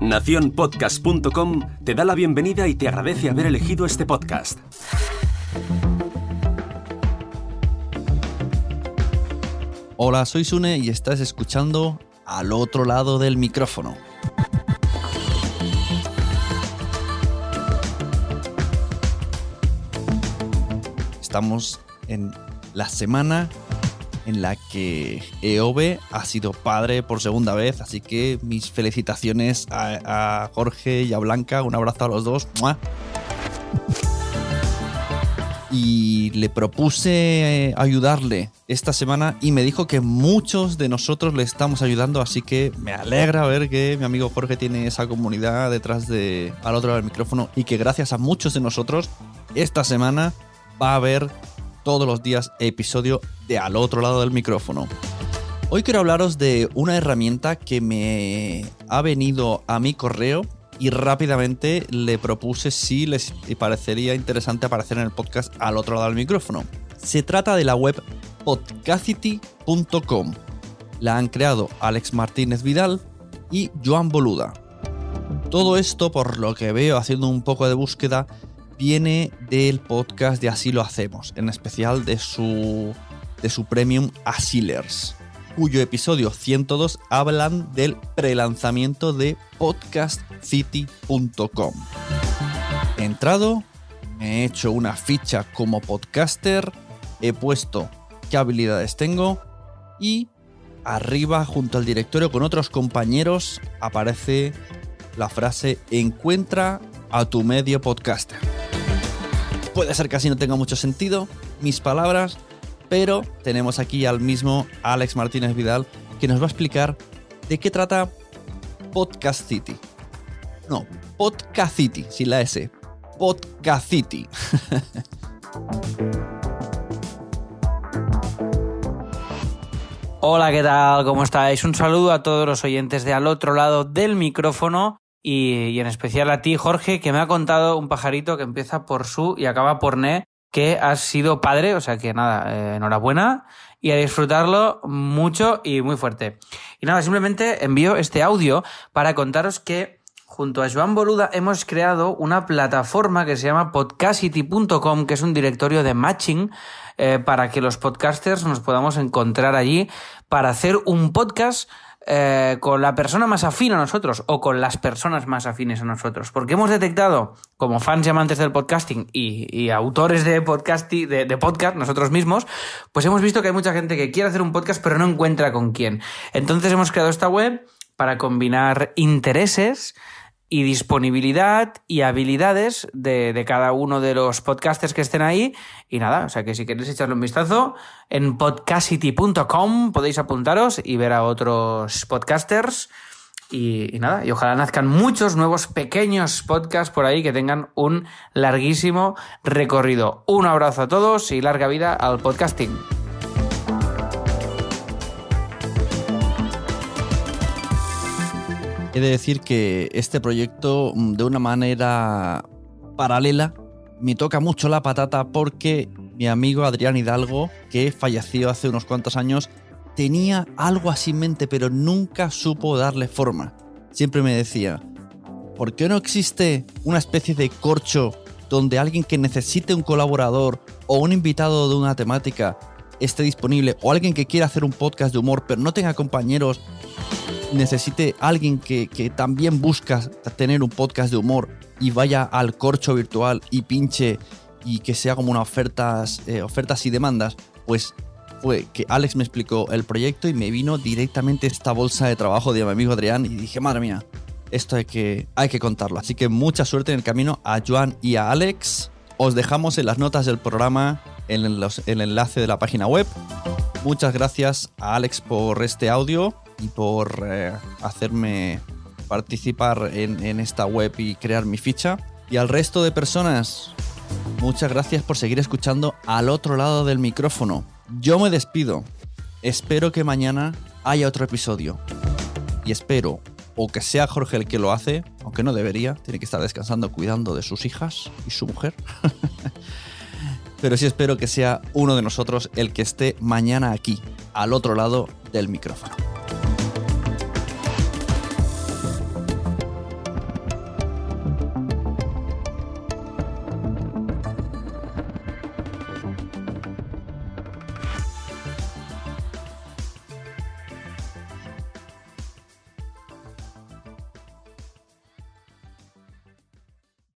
Naciónpodcast.com te da la bienvenida y te agradece haber elegido este podcast. Hola, soy Sune y estás escuchando al otro lado del micrófono. Estamos en la semana en la que Eove ha sido padre por segunda vez, así que mis felicitaciones a, Jorge y a Blanca, un abrazo a los dos. Y le propuse eh, ayudarle esta semana y me dijo que muchos de nosotros le estamos ayudando, así que me alegra ver que mi amigo Jorge tiene esa comunidad detrás de al otro lado del micrófono y que gracias a muchos de nosotros esta semana va a haber todos los días episodio de Al otro lado del micrófono. Hoy quiero hablaros de una herramienta que me ha venido a mi correo y rápidamente le propuse si les parecería interesante aparecer en el podcast al otro lado del micrófono. Se trata de la web podcacity.com. La han creado Alex Martínez Vidal y Joan Boluda. Todo esto, por lo que veo haciendo un poco de búsqueda, viene del podcast de Así lo hacemos, en especial de su, de su premium Asilers, cuyo episodio 102 hablan del prelanzamiento de podcastcity.com. He entrado, he hecho una ficha como podcaster, he puesto qué habilidades tengo y arriba junto al directorio con otros compañeros aparece la frase encuentra a tu medio podcaster. Puede ser que así no tenga mucho sentido mis palabras, pero tenemos aquí al mismo Alex Martínez Vidal que nos va a explicar de qué trata Podcast City. No, Podcast City, sin la S. Podcast City. Hola, ¿qué tal? ¿Cómo estáis? Un saludo a todos los oyentes de al otro lado del micrófono y, en especial a ti, Jorge, que me ha contado un pajarito que empieza por su y acaba por ne, que has sido padre, o sea que nada, eh, enhorabuena y a disfrutarlo mucho y muy fuerte. Y nada, simplemente envío este audio para contaros que junto a Joan Boluda hemos creado una plataforma que se llama podcastity.com, que es un directorio de matching eh, para que los podcasters nos podamos encontrar allí para hacer un podcast eh, con la persona más afín a nosotros o con las personas más afines a nosotros. Porque hemos detectado, como fans y amantes del podcasting y, autores de, podcast, de, de podcast, nosotros mismos, pues hemos visto que hay mucha gente que quiere hacer un podcast pero no encuentra con quién. Entonces hemos creado esta web para combinar intereses y disponibilidad y habilidades de, cada uno de los podcasters que estén ahí. Y nada, o sea que si queréis echarle un vistazo, en podcastity.com podéis apuntaros y ver a otros podcasters. Y, y, nada, y ojalá nazcan muchos nuevos pequeños podcasts por ahí que tengan un larguísimo recorrido. Un abrazo a todos y larga vida al podcasting. He de decir que este proyecto, mm, de una manera paralela, me toca mucho la patata porque mi amigo Adrián Hidalgo, que falleció hace unos cuantos años, tenía algo así en mente, pero nunca supo darle forma. Siempre me decía, ¿por qué no existe una especie de corcho donde alguien que necesite un colaborador o un invitado de una temática esté disponible o alguien que quiera hacer un podcast de humor pero no tenga compañeros necesite alguien que, también busca tener un podcast de humor y vaya al corcho virtual y pinche y que sea como una ofertas, eh, ofertas y demandas, pues fue que Alex me explicó el proyecto y me vino directamente esta bolsa de trabajo de mi amigo Adrián y dije, madre mía, esto hay que, hay que contarlo. Así que mucha suerte en el camino a Joan y a Alex. Os dejamos en las notas del programa en el enlace de la página web. Muchas gracias a Alex por este audio y por eh, hacerme participar en, esta web y crear mi ficha. Y al resto de personas, muchas gracias por seguir escuchando al otro lado del micrófono. Yo me despido. Espero que mañana haya otro episodio. Y espero, o que sea Jorge el que lo hace, aunque no debería, tiene que estar descansando cuidando de sus hijas y su mujer. Pero sí espero que sea uno de nosotros el que esté mañana aquí, al otro lado del micrófono.